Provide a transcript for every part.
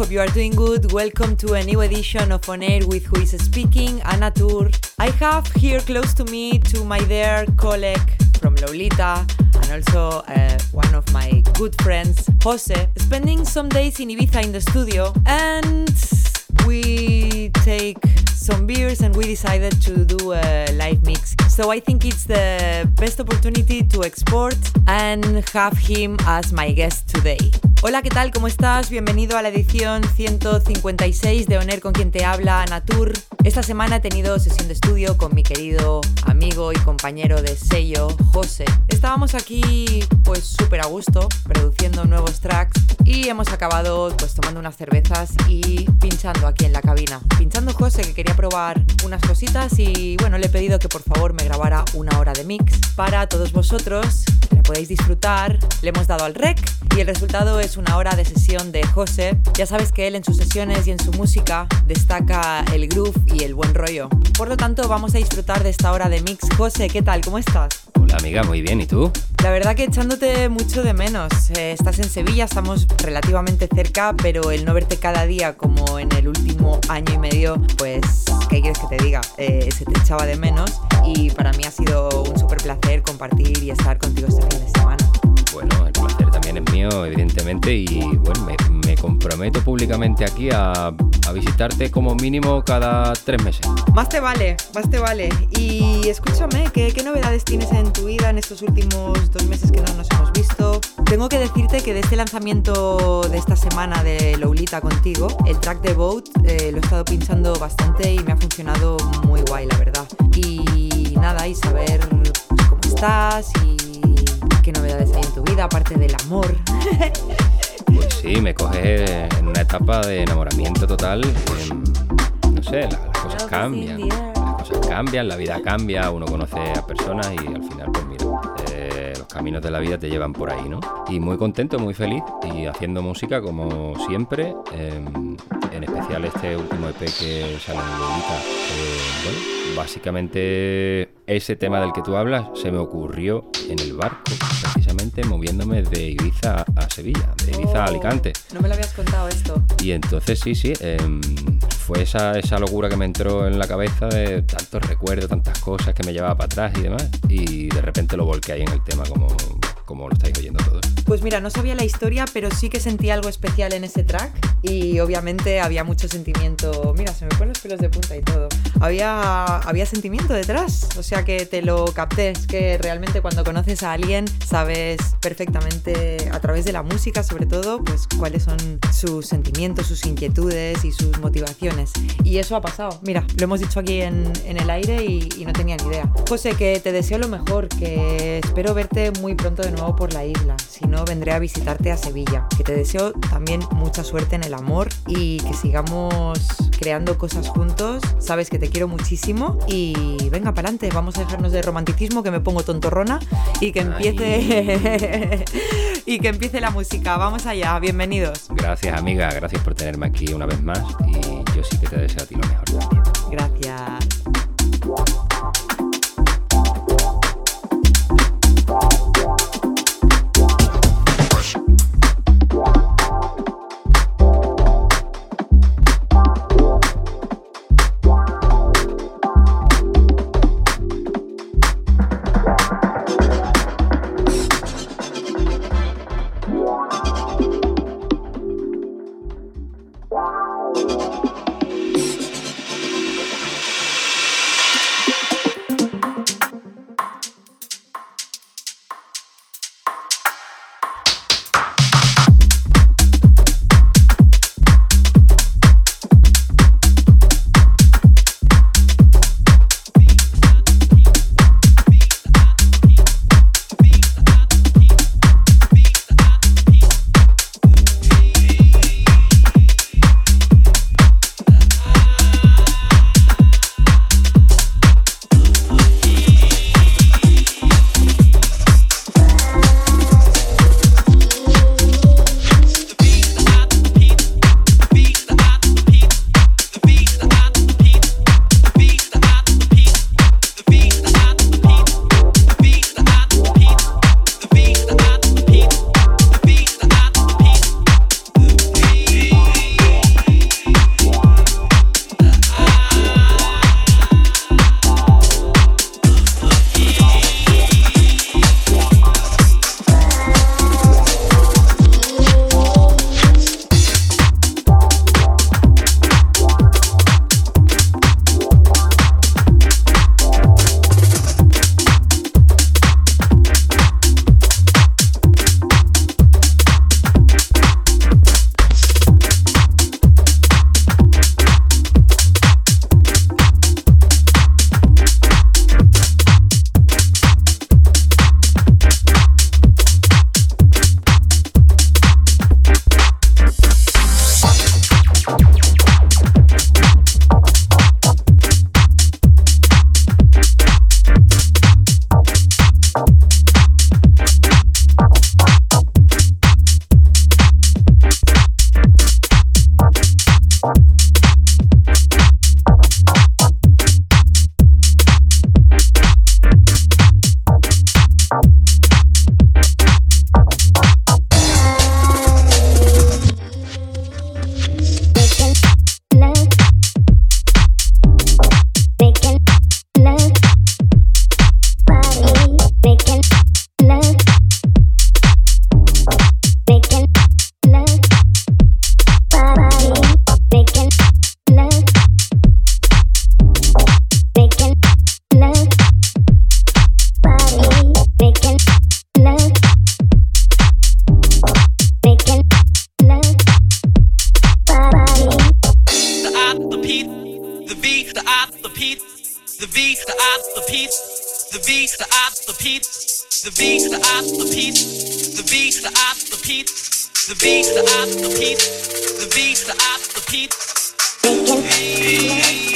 Hope you are doing good. Welcome to a new edition of On Air with Who is Speaking, Anna Tour. I have here close to me to my dear colleague from Lolita and also uh, one of my good friends, Jose, spending some days in Ibiza in the studio and we take some beers and we decided to do a live mix. So I think it's the best opportunity to export and have him as my guest today. Hola, ¿qué tal? ¿Cómo estás? Bienvenido a la edición 156 de Oner con quien te habla, Natur. Esta semana he tenido sesión de estudio con mi querido amigo y compañero de sello, José. Estábamos aquí pues súper a gusto, produciendo nuevos tracks y hemos acabado pues tomando unas cervezas y pinchando aquí en la cabina. Pinchando José que quería probar unas cositas y bueno, le he pedido que por favor me grabara una hora de mix para todos vosotros, podéis disfrutar. Le hemos dado al rec y el resultado es una hora de sesión de José. Ya sabes que él en sus sesiones y en su música destaca el groove y el buen rollo. Por lo tanto, vamos a disfrutar de esta hora de mix. José, ¿qué tal? ¿Cómo estás? Hola amiga, muy bien, ¿y tú? La verdad que echándote mucho de menos. Eh, estás en Sevilla, estamos relativamente cerca, pero el no verte cada día como en el último año y medio, pues, ¿qué quieres que te diga? Eh, se te echaba de menos y para mí ha sido un súper placer compartir y estar contigo este fin de semana. Bueno, el placer también es mío, evidentemente, y bueno, me, comprometo públicamente aquí a, visitarte como mínimo cada tres meses. Más te vale, más te vale. Y escúchame, ¿qué, novedades tienes en tu vida en estos últimos dos meses que no nos hemos visto? Tengo que decirte que de este lanzamiento de esta semana de Lolita contigo, el track de Boat eh, lo he estado pinchando bastante y me ha funcionado muy guay, la verdad. Y nada, y saber cómo estás y ¿Qué novedades hay en tu vida aparte del amor? Pues sí, me coge en una etapa de enamoramiento total. no sé, las, cosas cambian. Las cosas cambian, la vida cambia, uno conoce a personas y al final, pues mira, eh, los caminos de la vida te llevan por ahí, ¿no? Y muy contento, muy feliz y haciendo música como siempre. Em, en especial este último EP que sale en Lolita. Eh, bueno, básicamente ese tema del que tú hablas se me ocurrió en el barco, precisamente moviéndome de Ibiza a Sevilla, de Ibiza a Alicante. No me lo habías contado esto. Y entonces sí, sí, em, fue esa, esa locura que me entró en la cabeza de tantos recuerdos, tantas cosas que me llevaba para atrás y demás. Y de repente lo volqué ahí en el tema como como lo estáis oyendo todos. Pues mira, no sabía la historia, pero sí que sentí algo especial en ese track y obviamente había mucho sentimiento. Mira, se me ponen los pelos de punta y todo. Había, había sentimiento detrás, o sea que te lo capté. Es que realmente cuando conoces a alguien sabes perfectamente a través de la música, sobre todo, pues cuáles son sus sentimientos, sus inquietudes y sus motivaciones. Y eso ha pasado. Mira, lo hemos dicho aquí en, en el aire y, y no tenía ni idea. José, que te deseo lo mejor, que espero verte muy pronto de nuevo por la isla, si no vendré a visitarte a Sevilla. Que te deseo también mucha suerte en el amor y que sigamos creando cosas juntos. Sabes que te quiero muchísimo y venga para adelante, vamos a dejarnos de romanticismo que me pongo tontorrona y que empiece y que empiece la música. Vamos allá, bienvenidos. Gracias, amiga, gracias por tenerme aquí una vez más y yo sí que te deseo a ti lo mejor. Gracias. The V, the I, the P, the V, the I, the P, the V, the I, the P.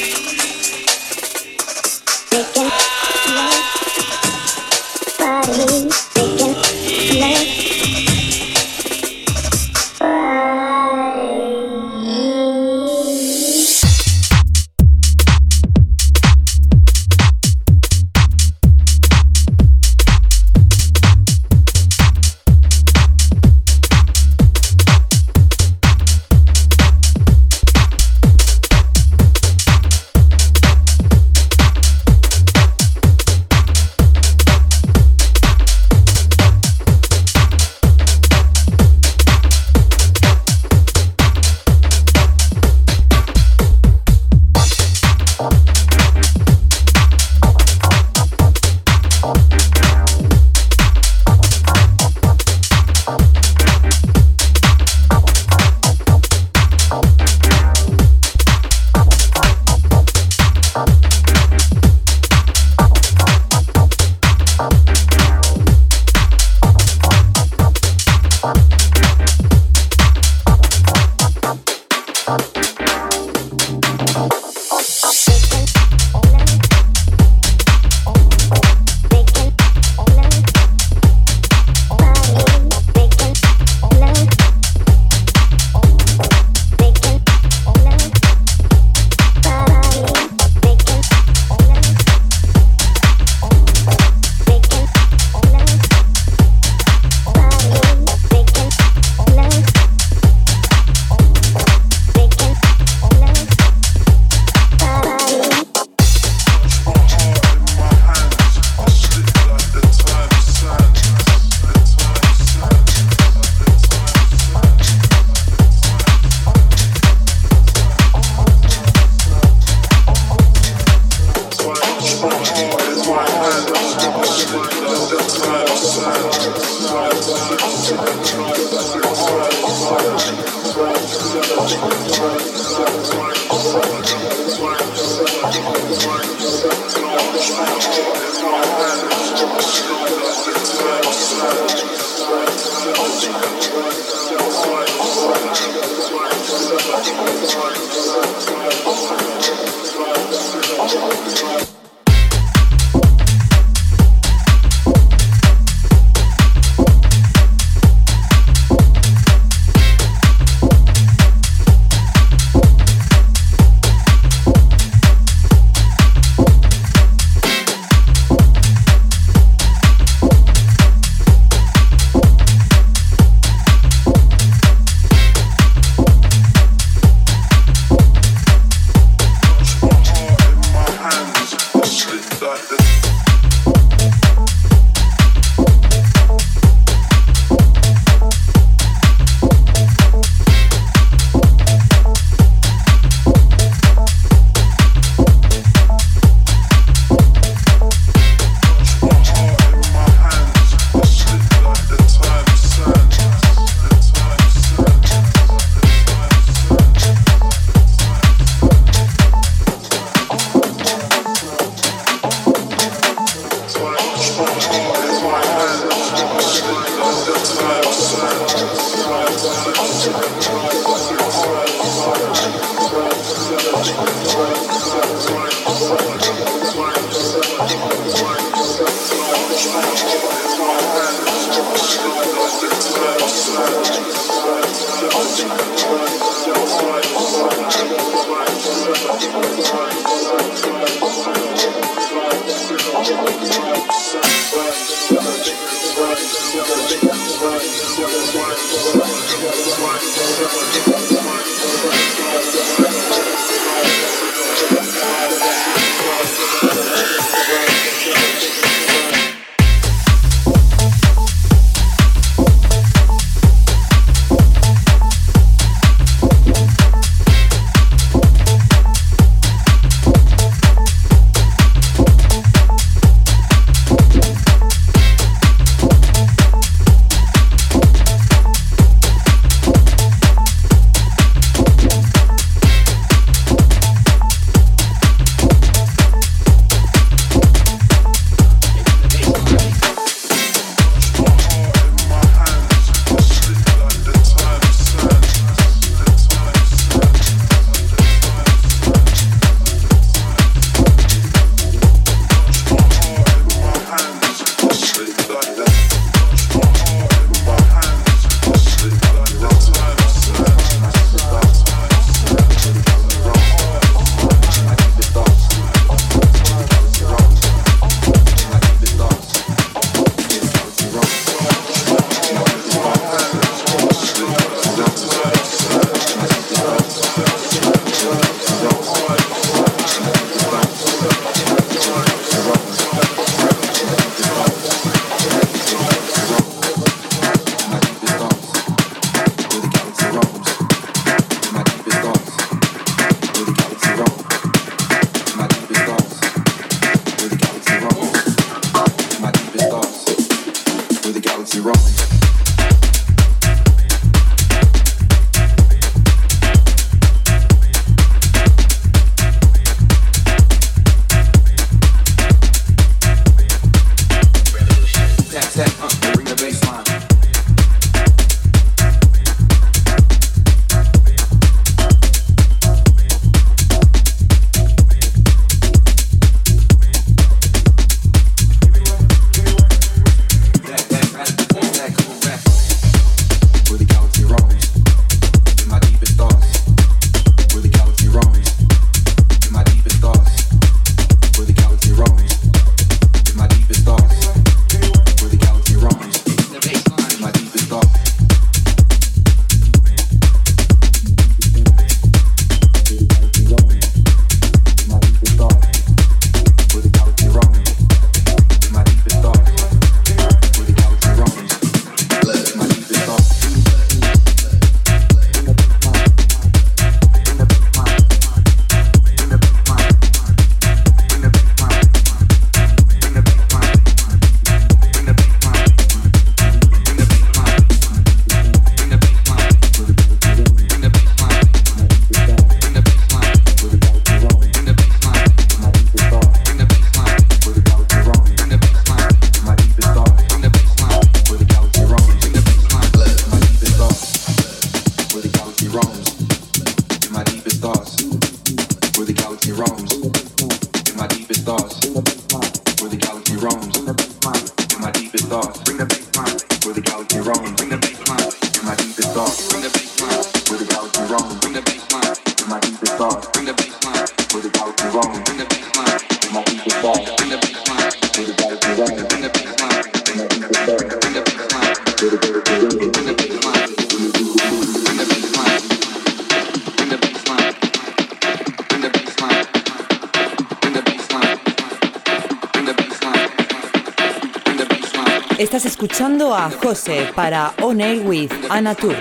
a Jose para On Air with Anatur.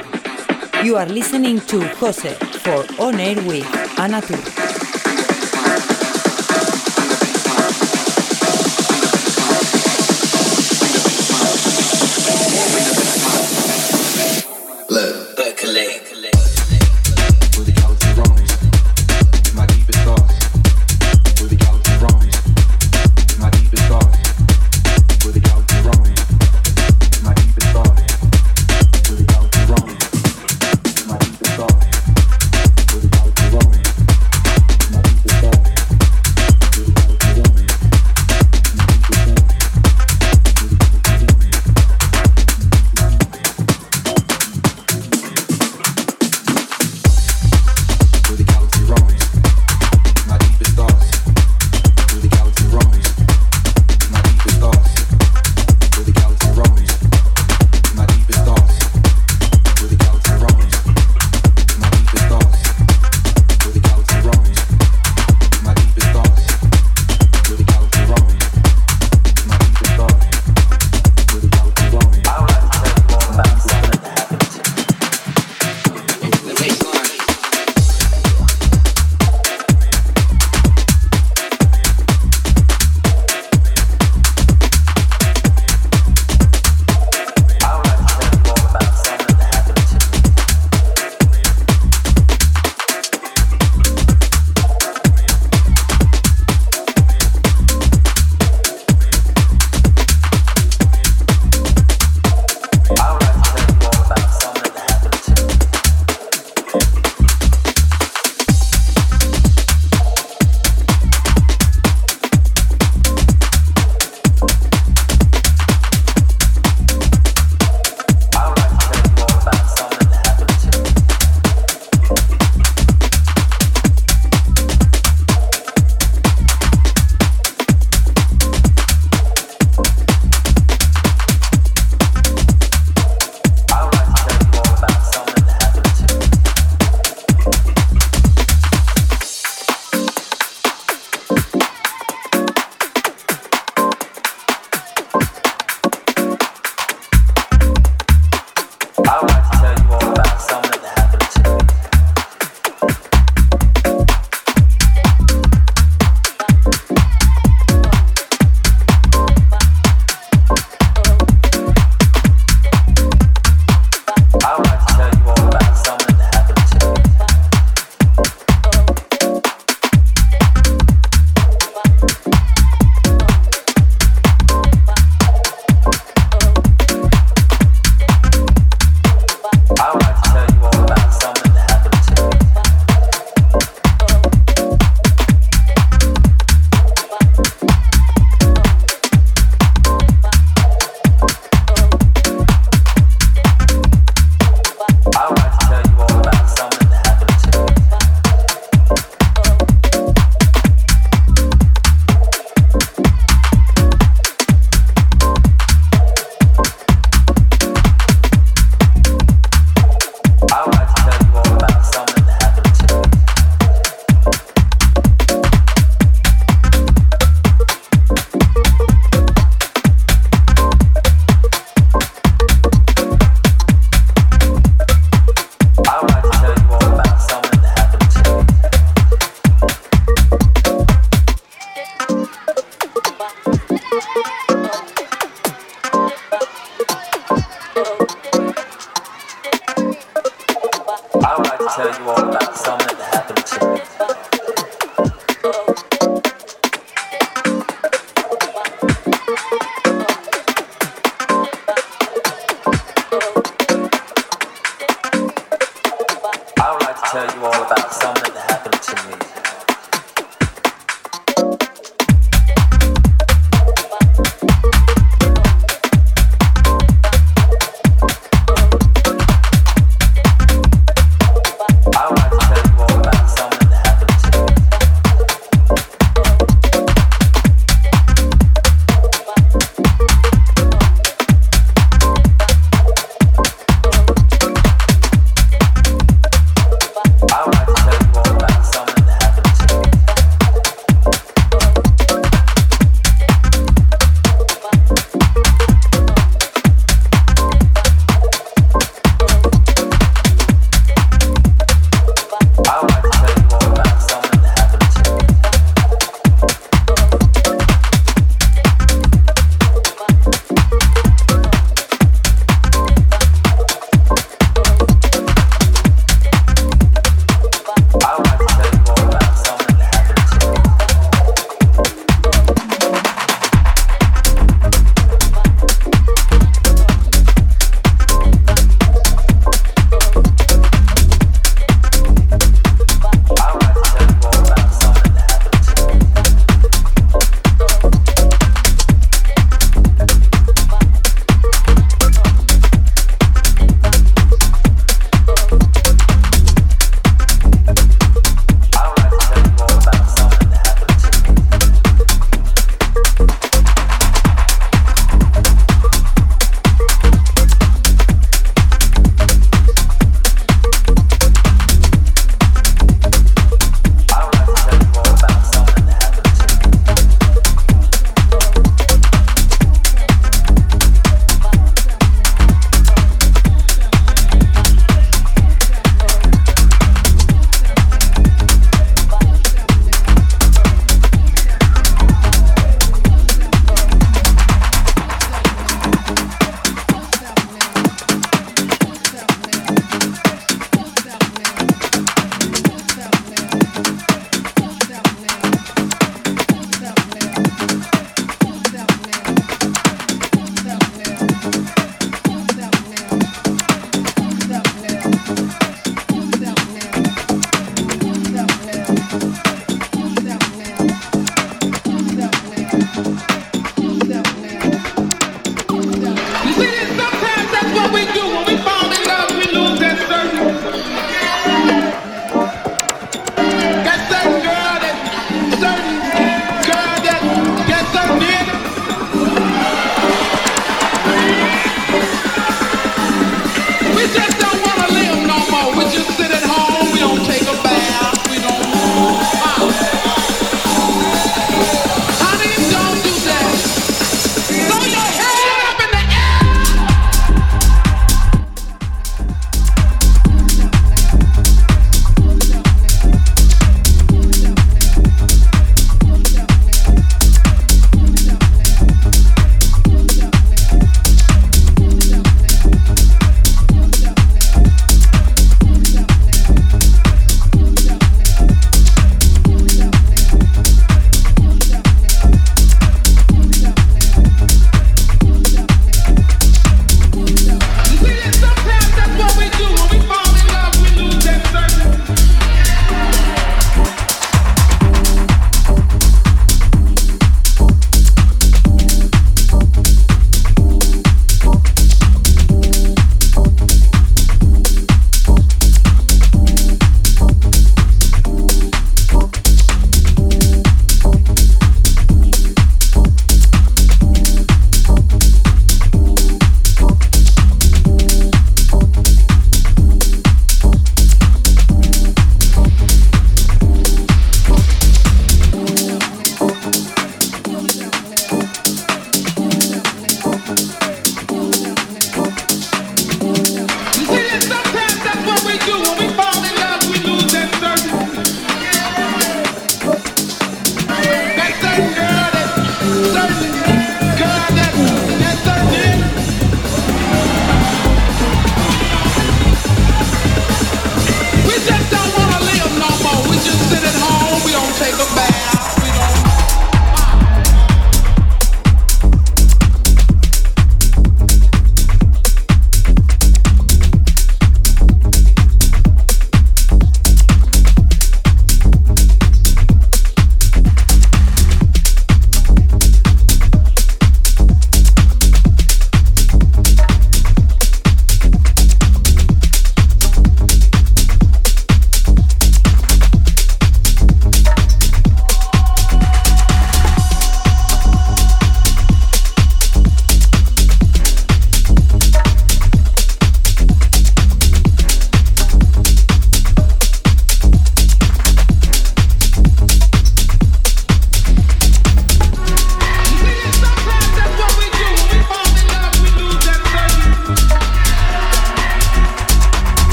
You are listening to Jose for On Air with Anatur.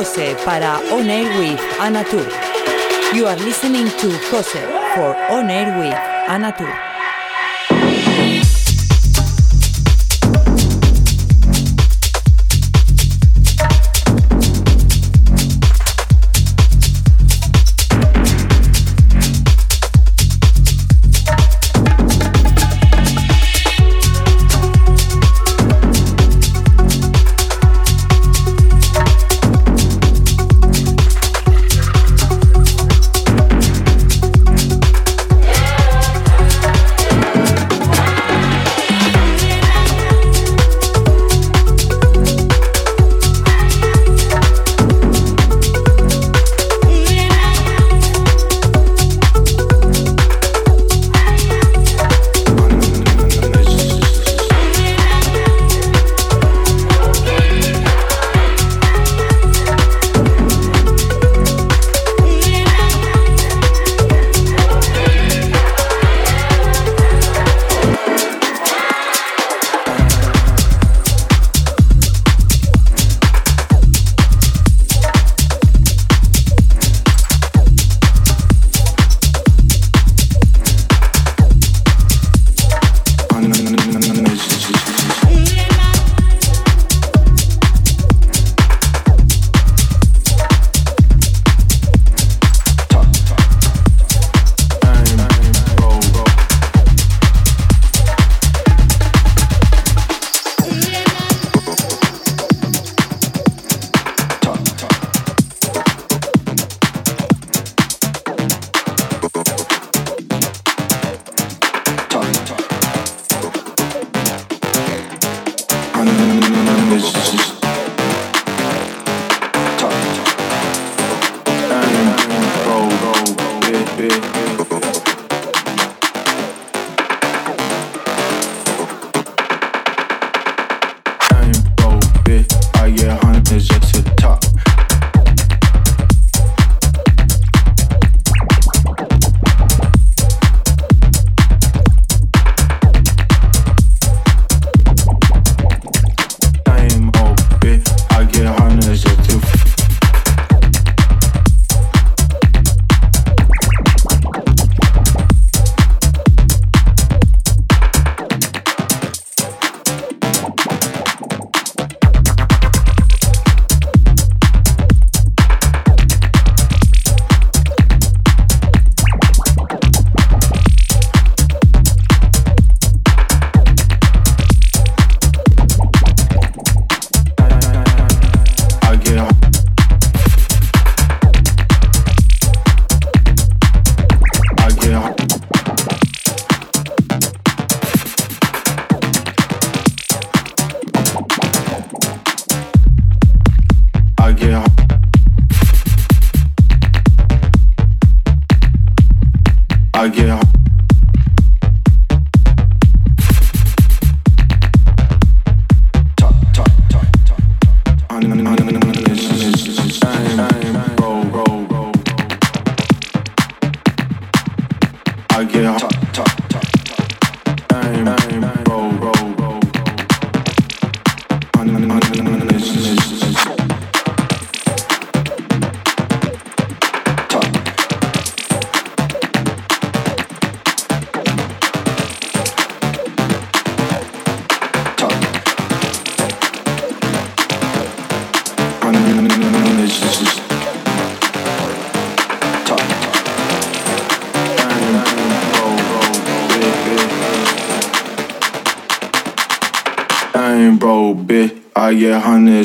José para On Air with Anatur. You are listening to José for On Air with Anatur.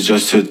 Just to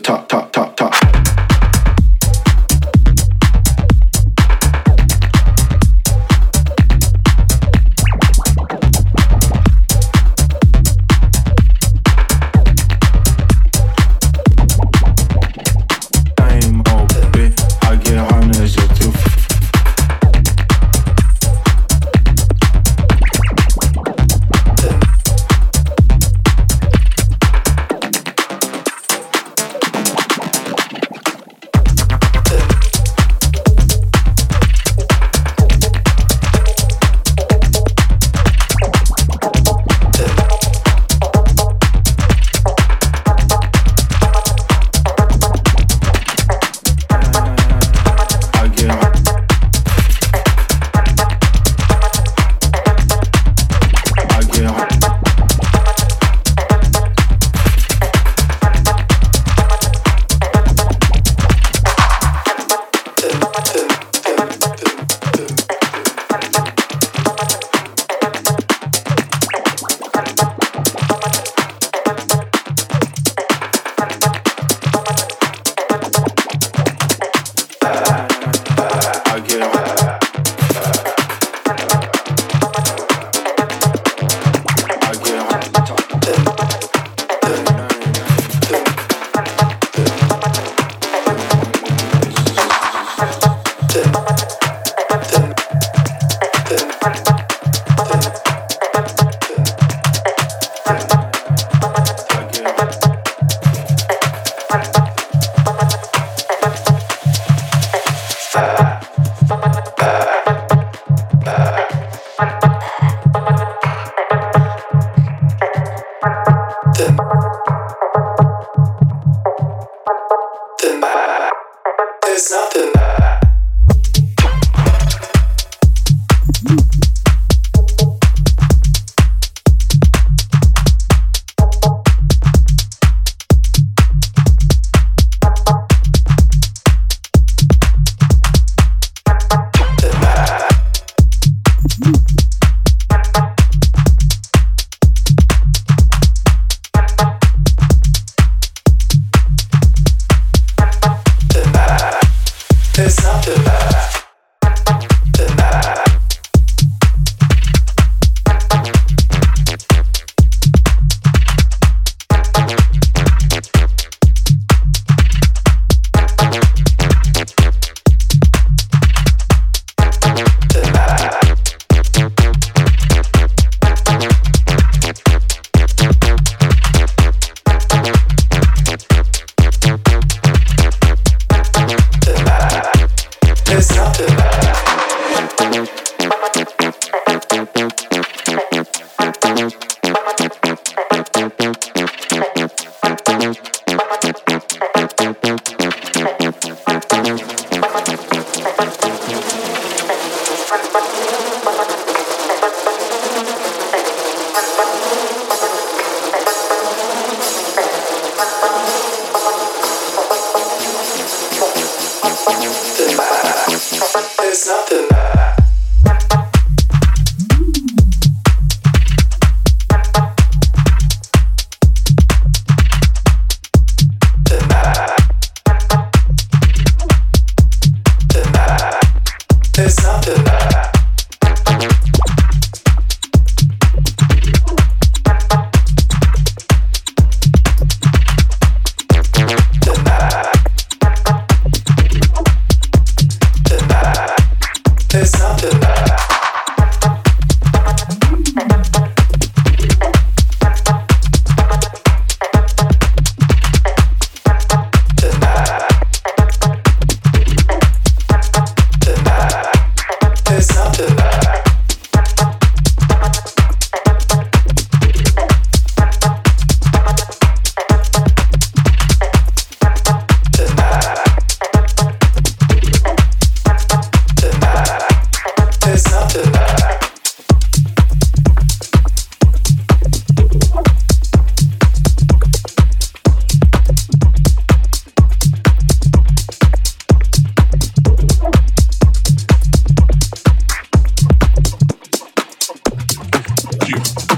you.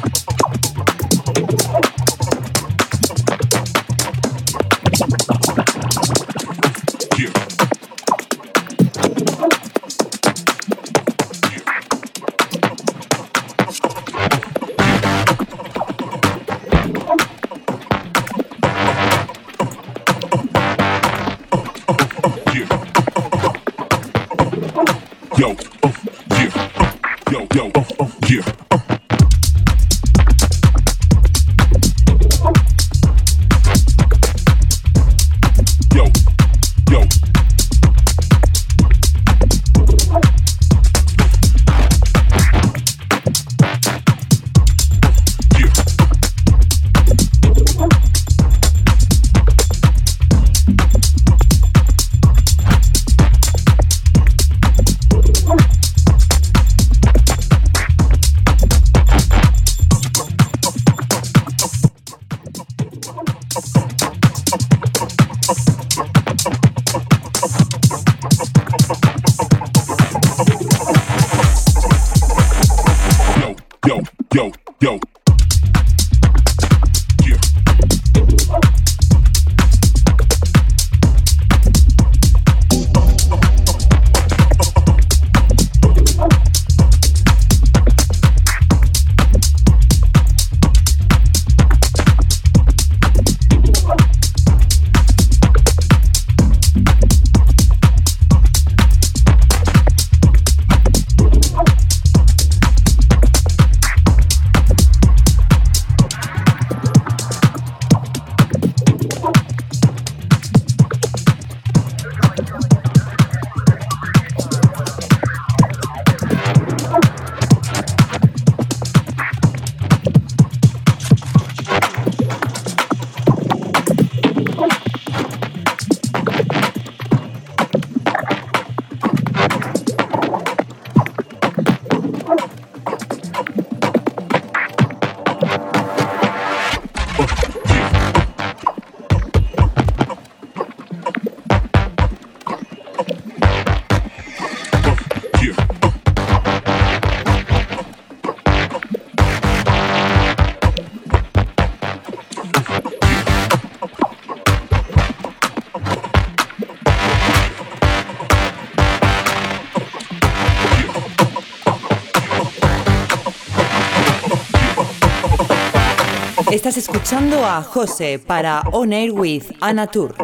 Estás escuchando a Jose para On Air with Anatur.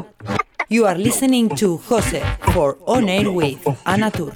You are listening to Jose for On Air with Anatur.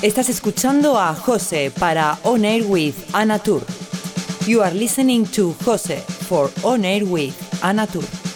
Estás escuchando a José para On Air with Anna Tour. You are listening to José for On Air with Anna Tour.